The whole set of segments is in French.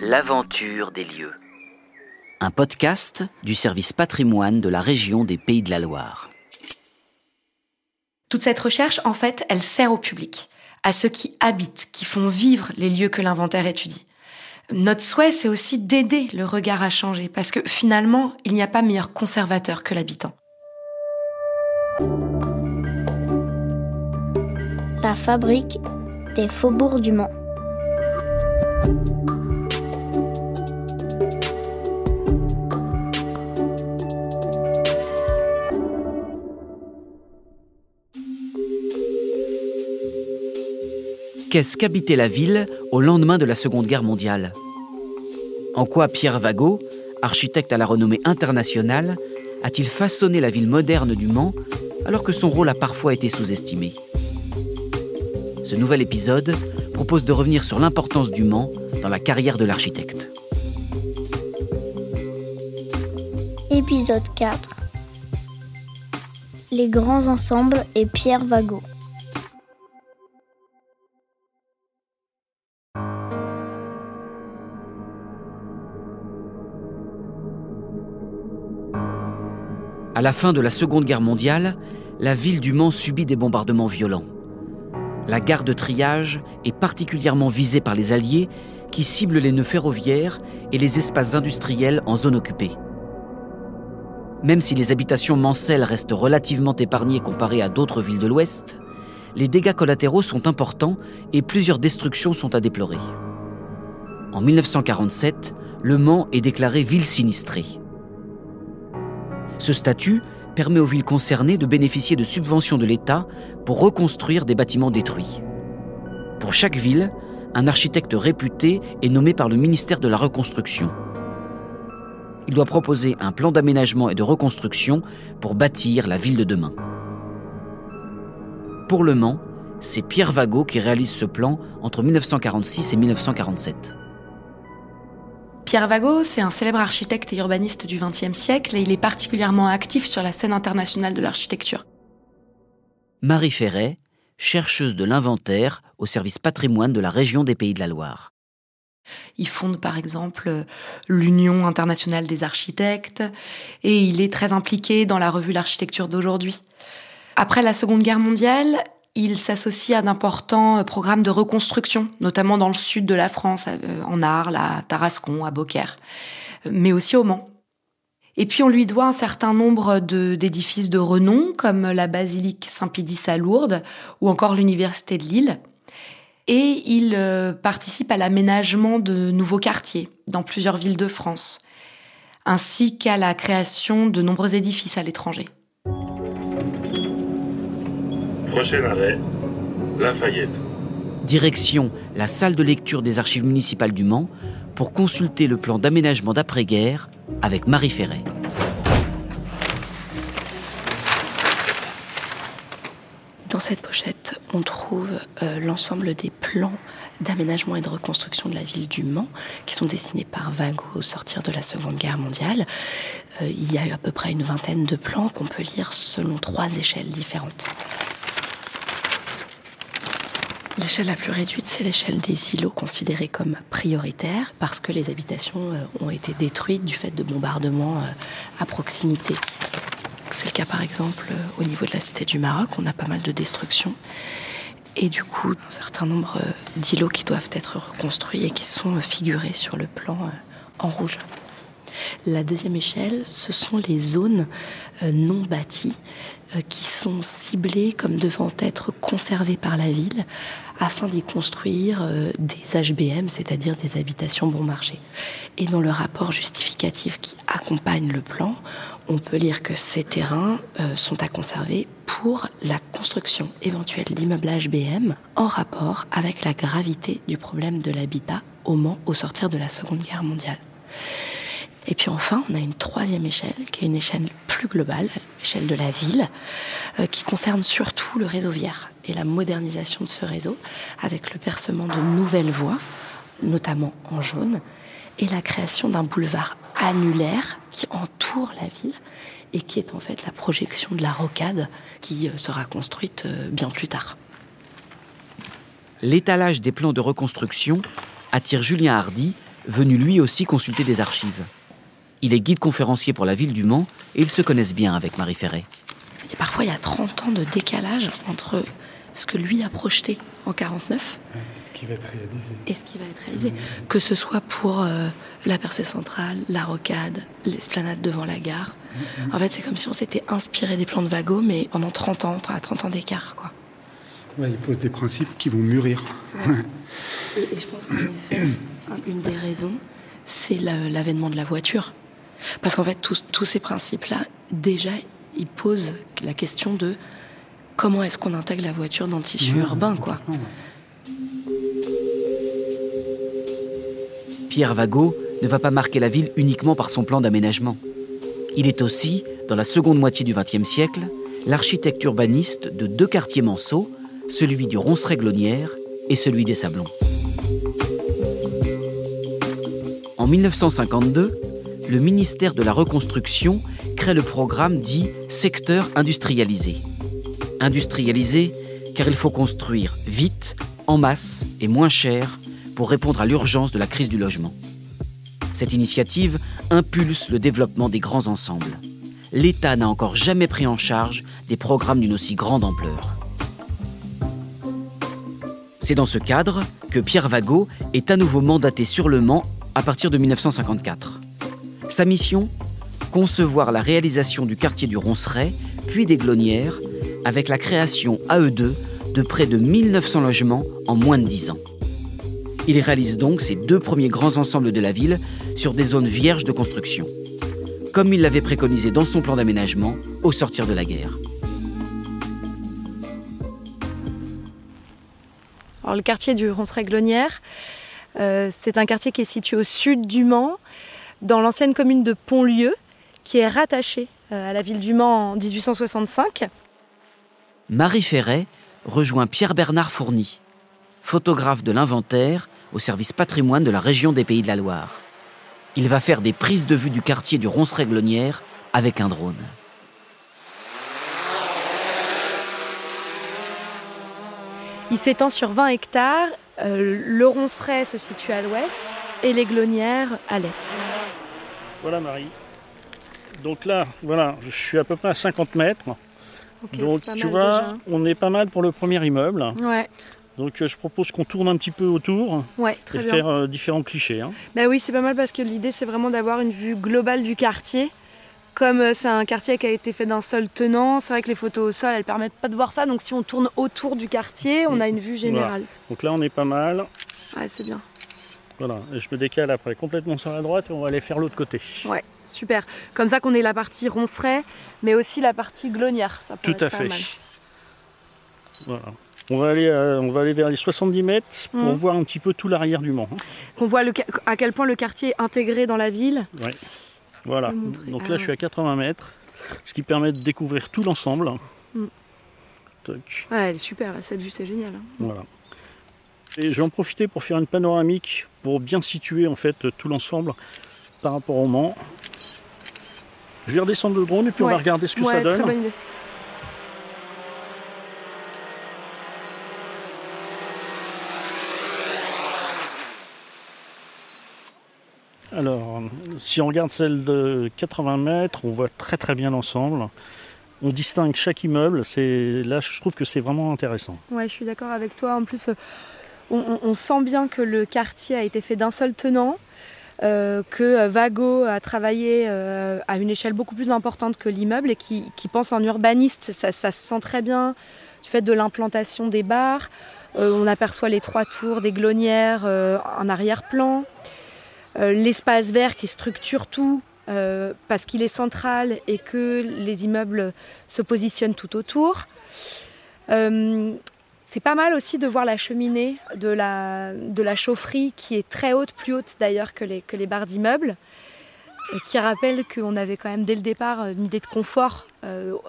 L'aventure des lieux. Un podcast du service patrimoine de la région des Pays de la Loire. Toute cette recherche, en fait, elle sert au public, à ceux qui habitent, qui font vivre les lieux que l'inventaire étudie. Notre souhait, c'est aussi d'aider le regard à changer, parce que finalement, il n'y a pas meilleur conservateur que l'habitant. La fabrique des faubourgs du Mans. Qu'est-ce qu'habiter la ville au lendemain de la Seconde Guerre mondiale En quoi Pierre Vagot, architecte à la renommée internationale, a-t-il façonné la ville moderne du Mans alors que son rôle a parfois été sous-estimé? Ce nouvel épisode propose de revenir sur l'importance du Mans dans la carrière de l'architecte. Épisode 4 Les grands ensembles et Pierre Vagot. À la fin de la Seconde Guerre mondiale, la ville du Mans subit des bombardements violents. La gare de triage est particulièrement visée par les Alliés qui ciblent les nœuds ferroviaires et les espaces industriels en zone occupée. Même si les habitations mancelles restent relativement épargnées comparées à d'autres villes de l'Ouest, les dégâts collatéraux sont importants et plusieurs destructions sont à déplorer. En 1947, Le Mans est déclaré ville sinistrée. Ce statut permet aux villes concernées de bénéficier de subventions de l'État pour reconstruire des bâtiments détruits. Pour chaque ville, un architecte réputé est nommé par le ministère de la Reconstruction. Il doit proposer un plan d'aménagement et de reconstruction pour bâtir la ville de demain. Pour Le Mans, c'est Pierre Vagot qui réalise ce plan entre 1946 et 1947. Pierre Vagot, c'est un célèbre architecte et urbaniste du XXe siècle et il est particulièrement actif sur la scène internationale de l'architecture. Marie Ferret, chercheuse de l'inventaire au service patrimoine de la région des Pays de la Loire. Il fonde par exemple l'Union internationale des architectes et il est très impliqué dans la revue L'architecture d'aujourd'hui. Après la Seconde Guerre mondiale, il s'associe à d'importants programmes de reconstruction, notamment dans le sud de la France, euh, en Arles, à Tarascon, à Beaucaire, mais aussi au Mans. Et puis on lui doit un certain nombre d'édifices de, renom, comme la basilique Saint-Pédis à Lourdes ou encore l'université de Lille. Et il euh, participe à l'aménagement de nouveaux quartiers dans plusieurs villes de France, ainsi qu'à la création de nombreux édifices à l'étranger. Prochain arrêt, Lafayette. Direction la salle de lecture des archives municipales du Mans pour consulter le plan d'aménagement d'après-guerre avec Marie Ferret. Dans cette pochette, on trouve euh, l'ensemble des plans d'aménagement et de reconstruction de la ville du Mans qui sont dessinés par Vago au sortir de la Seconde Guerre mondiale. Euh, il y a eu à peu près une vingtaine de plans qu'on peut lire selon trois échelles différentes. L'échelle la plus réduite, c'est l'échelle des îlots considérés comme prioritaires parce que les habitations euh, ont été détruites du fait de bombardements euh, à proximité. C'est le cas par exemple euh, au niveau de la cité du Maroc, on a pas mal de destructions. Et du coup, un certain nombre d'îlots qui doivent être reconstruits et qui sont figurés sur le plan en rouge. La deuxième échelle, ce sont les zones non bâties qui sont ciblées comme devant être conservées par la ville afin d'y construire euh, des HBM, c'est-à-dire des habitations bon marché. Et dans le rapport justificatif qui accompagne le plan, on peut lire que ces terrains euh, sont à conserver pour la construction éventuelle d'immeubles HBM en rapport avec la gravité du problème de l'habitat au Mans au sortir de la Seconde Guerre mondiale. Et puis enfin, on a une troisième échelle, qui est une échelle plus globale, l'échelle de la ville, euh, qui concerne surtout le réseau viaire et la modernisation de ce réseau, avec le percement de nouvelles voies, notamment en jaune, et la création d'un boulevard annulaire qui entoure la ville et qui est en fait la projection de la rocade qui euh, sera construite euh, bien plus tard. L'étalage des plans de reconstruction attire Julien Hardy, venu lui aussi consulter des archives. Il est guide conférencier pour la ville du Mans et ils se connaissent bien avec Marie Ferret. Et parfois, il y a 30 ans de décalage entre ce que lui a projeté en 49 et ce qui va être réalisé. Et ce qui va être réalisé. Que ce soit pour euh, la percée centrale, la rocade, l'esplanade devant la gare. En fait, c'est comme si on s'était inspiré des plans de Vago, mais pendant 30 ans, à 30 ans d'écart. quoi. Ouais, il pose des principes qui vont mûrir. et, et, je pense qu'en effet, une des raisons, c'est l'avènement de la voiture. Parce qu'en fait, tous, tous ces principes-là, déjà, ils posent la question de comment est-ce qu'on intègre la voiture dans le tissu urbain, quoi. Pierre Vago ne va pas marquer la ville uniquement par son plan d'aménagement. Il est aussi, dans la seconde moitié du XXe siècle, l'architecte urbaniste de deux quartiers manceaux, celui du Ronceret-Glonnière et celui des Sablons. En 1952, le ministère de la Reconstruction crée le programme dit secteur industrialisé. Industrialisé car il faut construire vite, en masse et moins cher pour répondre à l'urgence de la crise du logement. Cette initiative impulse le développement des grands ensembles. L'État n'a encore jamais pris en charge des programmes d'une aussi grande ampleur. C'est dans ce cadre que Pierre Vago est à nouveau mandaté sur le Mans à partir de 1954. Sa mission Concevoir la réalisation du quartier du Ronceret, puis des Glonnières, avec la création à eux deux de près de 1900 logements en moins de 10 ans. Il réalise donc ses deux premiers grands ensembles de la ville sur des zones vierges de construction, comme il l'avait préconisé dans son plan d'aménagement au sortir de la guerre. Le quartier du Ronceret-Glonnière, euh, c'est un quartier qui est situé au sud du Mans, dans l'ancienne commune de Pontlieu, qui est rattachée euh, à la ville du Mans en 1865. Marie Ferret rejoint Pierre-Bernard Fourny, photographe de l'inventaire au service patrimoine de la région des Pays de la Loire. Il va faire des prises de vue du quartier du Ronceret-Glonnière avec un drone. Il s'étend sur 20 hectares euh, le Ronceret se situe à l'ouest et les Glonnières à l'est. Voilà Marie. Donc là, voilà, je suis à peu près à 50 mètres. Donc tu vois, on est pas mal pour le premier immeuble. Ouais. Donc euh, je propose qu'on tourne un petit peu autour ouais, très et faire euh, différents clichés. Hein. Bah oui, c'est pas mal parce que l'idée c'est vraiment d'avoir une vue globale du quartier comme euh, c'est un quartier qui a été fait d'un seul tenant, c'est vrai que les photos au sol, elles permettent pas de voir ça. Donc si on tourne autour du quartier, on a une vue générale. Donc là, on est pas mal. Ouais, c'est bien. Voilà, et je me décale après complètement sur la droite et on va aller faire l'autre côté. Ouais, super. Comme ça qu'on ait la partie ronceret, mais aussi la partie glonnière. Ça Tout à fait. Mal. Voilà. On va, aller, euh, on va aller vers les 70 mètres pour mmh. voir un petit peu tout l'arrière du Mans. Hein. Qu'on voit le, à quel point le quartier est intégré dans la ville. Ouais. Voilà, donc là je suis à 80 mètres, ce qui permet de découvrir tout l'ensemble. Mm. Ouais, elle est super, cette vue c'est génial. Hein. Voilà. Et je vais en profiter pour faire une panoramique pour bien situer en fait tout l'ensemble par rapport au Mans. Je vais redescendre le drone et puis on va regarder ce que ça donne. Alors, si on regarde celle de 80 mètres, on voit très très bien l'ensemble. On distingue chaque immeuble. C'est là, je trouve que c'est vraiment intéressant. Ouais, je suis d'accord avec toi. En plus, on, sent bien que le quartier a été fait d'un seul tenant. Euh, que Vago a travaillé euh, à une échelle beaucoup plus importante que l'immeuble et qui, pense en urbaniste. Ça, se sent très bien du fait de l'implantation des bars. Euh, on aperçoit les trois tours des glonnières en arrière-plan. Euh, l'espace vert qui structure tout euh, parce qu'il est central et que les immeubles se positionnent tout autour. Euh, c'est pas mal aussi de voir la cheminée de la, de la chaufferie qui est très haute, plus haute d'ailleurs que les, que les barres d'immeubles, qui rappelle qu'on avait quand même dès le départ une idée de confort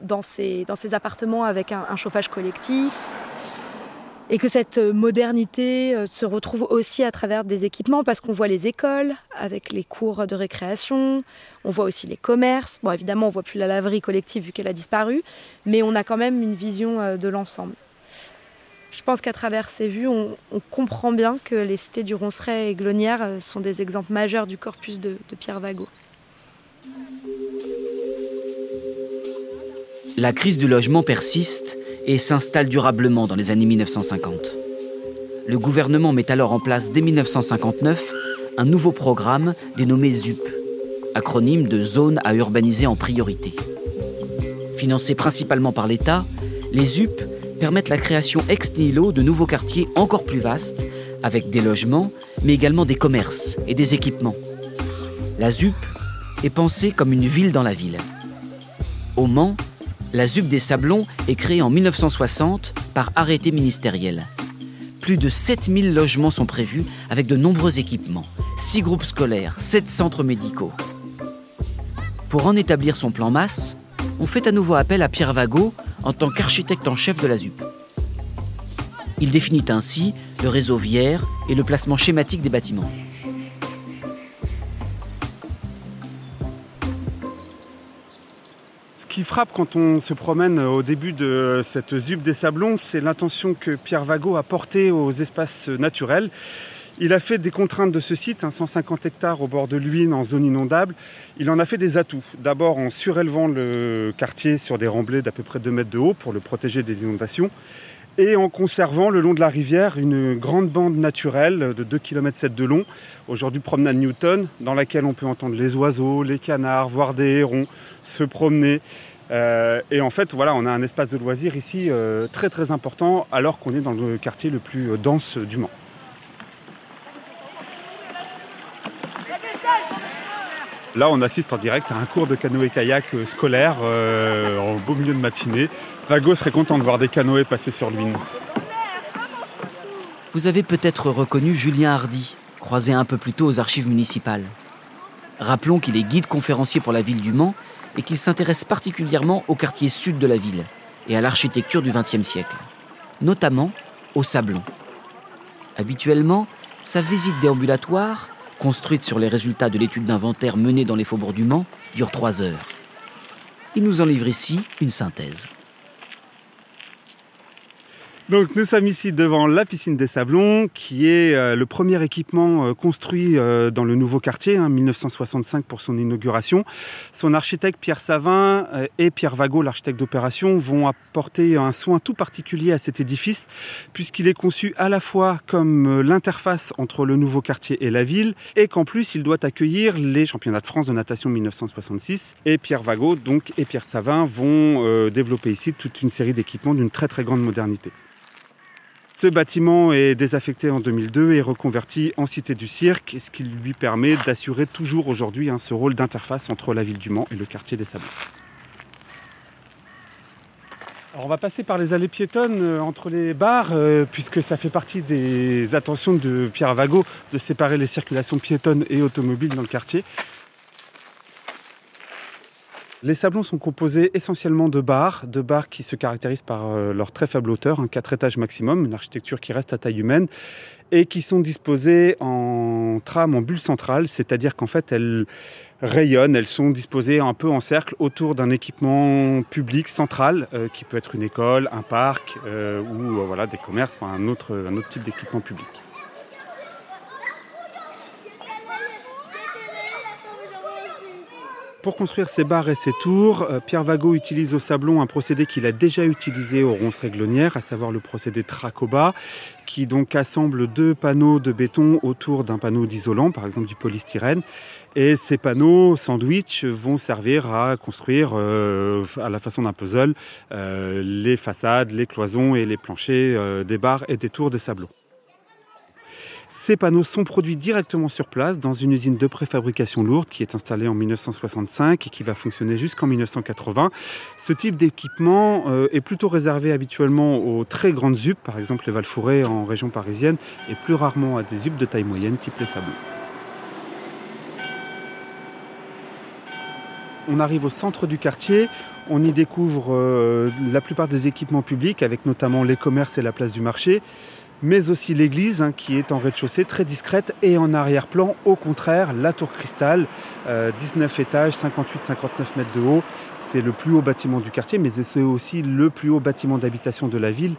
dans, ces, dans ces appartements avec un chauffage collectif, et que cette modernité euh, se retrouve aussi à travers des équipements parce qu'on voit les écoles avec les cours de récréation, on voit aussi les commerces. Bon, évidemment, on voit plus la laverie collective vu qu'elle a disparu, mais on a quand même une vision euh, de l'ensemble. Je pense qu'à travers ces vues, on, comprend bien que les cités du Ronceret et Glonnière euh, sont des exemples majeurs du corpus de, Pierre Vago. La crise du logement persiste et s'installe durablement dans les années 1950. Le gouvernement met alors en place dès 1959 un nouveau programme dénommé ZUP, acronyme de Zone à urbaniser en priorité. Financés principalement par l'État, les ZUP permettent la création ex nihilo de nouveaux quartiers encore plus vastes, avec des logements, mais également des commerces et des équipements. La ZUP est pensée comme une ville dans la ville. Au Mans, la ZUP des Sablons est créée en 1960 par arrêté ministériel. Plus de 7000 logements sont prévus avec de nombreux équipements, 6 groupes scolaires, 7 centres médicaux. Pour en établir son plan masse, on fait à nouveau appel à Pierre Vago en tant qu'architecte en chef de la ZUP. Il définit ainsi le réseau viaire et le placement schématique des bâtiments. Ce qui frappe quand on se promène au début de cette ZUP des Sablons, c'est l'intention que Pierre Vago a portée aux espaces naturels. Il a fait des contraintes de ce site, 150 hein, hectares au bord de l'Huine en zone inondable. Il en a fait des atouts. D'abord en surélevant le quartier sur des remblais d'à peu près 2 mètres de haut pour le protéger des inondations et en conservant le long de la rivière une grande bande naturelle de 2 km 7 de long, aujourd'hui promenade Newton, dans laquelle on peut entendre les oiseaux, les canards, voir des hérons se promener. Euh, et en fait, voilà, on a un espace de loisirs ici euh, très très important alors qu'on est dans le quartier le plus dense du Mans. Là, on assiste en direct à un cours de canoë-kayak euh, scolaire euh, en beau milieu de matinée. Vago serait content de voir des canoës passer sur l'Huine. Vous avez peut-être reconnu Julien Hardy, croisé un peu plus tôt aux archives municipales. Rappelons qu'il est guide conférencier pour la ville du Mans et qu'il s'intéresse particulièrement au quartier sud de la ville et à l'architecture du XXe siècle, notamment au Sablon. Habituellement, sa visite déambulatoire construite sur les résultats de l'étude d'inventaire menée dans les faubourgs du Mans, dure trois heures. Il nous en livre ici une synthèse. Donc nous sommes ici devant la piscine des Sablons, qui est euh, le premier équipement euh, construit euh, dans le nouveau quartier, hein, 1965 pour son inauguration. Son architecte Pierre Savin et Pierre Vago, l'architecte d'opération, vont apporter un soin tout particulier à cet édifice, puisqu'il est conçu à la fois comme l'interface entre le nouveau quartier et la ville, et qu'en plus il doit accueillir les championnats de France de natation 1966. Et Pierre Vago donc et Pierre Savin vont développer ici toute une série d'équipements d'une très très grande modernité. Ce bâtiment est désaffecté en 2002 et reconverti en cité du cirque, ce qui lui permet d'assurer toujours aujourd'hui hein, ce rôle d'interface entre la ville du Mans et le quartier des Sablons. on va passer par les allées piétonnes euh, entre les bars, euh, puisque ça fait partie des attentions de Pierre Vago de séparer les circulations piétonnes et automobiles dans le quartier. Les sablons sont composés essentiellement de bars, de bars qui se caractérisent par euh, leur très faible hauteur, un 4 étages maximum, une architecture qui reste à taille humaine, et qui sont disposés en trame, en bulle centrale, c'est-à-dire qu'en fait elles rayonnent, elles sont disposées un peu en cercle autour d'un équipement public central, euh, qui peut être une école, un parc euh, ou voilà des commerces, enfin un autre type d'équipement public. Pour construire ces barres et ces tours, euh, Pierre Vago utilise au sablon un procédé qu'il a déjà utilisé au ronces réglonnières, à savoir le procédé Tracoba, qui donc assemble deux panneaux de béton autour d'un panneau d'isolant, par exemple du polystyrène. Et ces panneaux sandwich vont servir à construire euh, à la façon d'un puzzle euh, les façades, les cloisons et les planchers des barres et des tours des sablons. Ces panneaux sont produits directement sur place dans une usine de préfabrication lourde qui est installée en 1965 et qui va fonctionner jusqu'en 1980. Ce type d'équipement euh, est plutôt réservé habituellement aux très grandes ZUP, par exemple les Valfourets en région parisienne, et plus rarement à des ZUP de taille moyenne, type les Sablons. On arrive au centre du quartier, on y découvre euh, la plupart des équipements publics, avec notamment les commerces et la place du marché. Mais aussi l'église hein, qui est en rez-de-chaussée très discrète et en arrière-plan, au contraire, la tour cristal, 19 étages, 58-59 mètres de haut, c'est le plus haut bâtiment du quartier, mais c'est aussi le plus haut bâtiment d'habitation de la ville.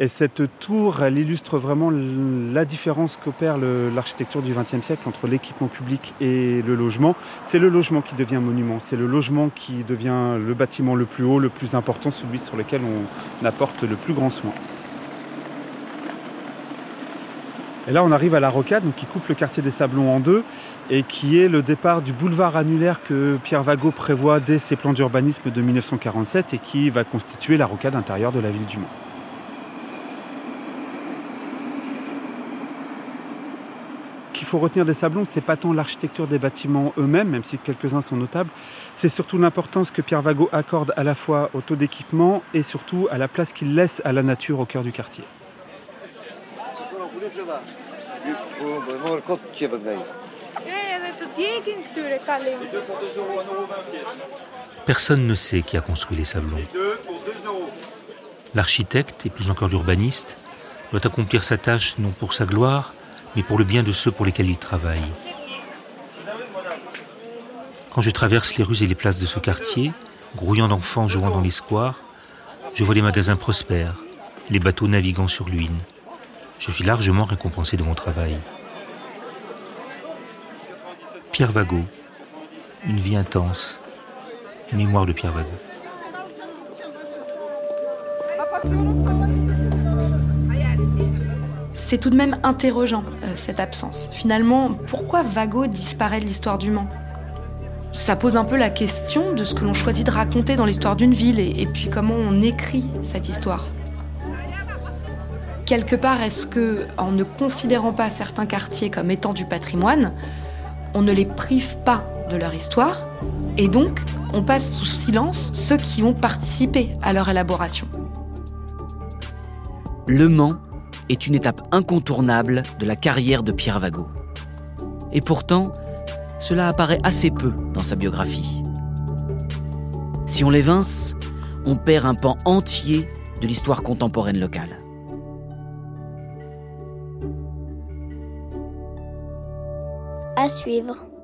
Et cette tour, elle illustre vraiment la différence qu'opère l'architecture du XXe siècle entre l'équipement public et le logement. C'est le logement qui devient monument, c'est le logement qui devient le bâtiment le plus haut, le plus important, celui sur lequel on apporte le plus grand soin. Et là, on arrive à la rocade, qui coupe le quartier des Sablons en deux, et qui est le départ du boulevard annulaire que Pierre Vagot prévoit dès ses plans d'urbanisme de 1947 et qui va constituer la rocade intérieure de la ville du Mans. Qu'il faut retenir des Sablons, c'est pas tant l'architecture des bâtiments eux-mêmes, même si quelques-uns sont notables, c'est surtout l'importance que Pierre Vagot accorde à la fois au taux d'équipement et surtout à la place qu'il laisse à la nature au cœur du quartier. Personne ne sait qui a construit les sablons. L'architecte, et plus encore l'urbaniste, doit accomplir sa tâche non pour sa gloire, mais pour le bien de ceux pour lesquels il travaille. Quand je traverse les rues et les places de ce quartier, grouillant d'enfants jouant dans les squares, je vois les magasins prospères, les bateaux naviguant sur l'huile. Je suis largement récompensé de mon travail. Pierre Vagot, une vie intense, mémoire de Pierre Vagot. C'est tout de même interrogeant, euh, cette absence. Finalement, pourquoi Vagot disparaît de l'histoire du Mans? Ça pose un peu la question de ce que l'on choisit de raconter dans l'histoire d'une ville et puis comment on écrit cette histoire quelque part, est-ce que, en ne considérant pas certains quartiers comme étant du patrimoine, on ne les prive pas de leur histoire et donc on passe sous silence ceux qui ont participé à leur élaboration? Le Mans est une étape incontournable de la carrière de Pierre Vagot. Et pourtant, cela apparaît assez peu dans sa biographie. Si on l'évince, on perd un pan entier de l'histoire contemporaine locale. Suivre.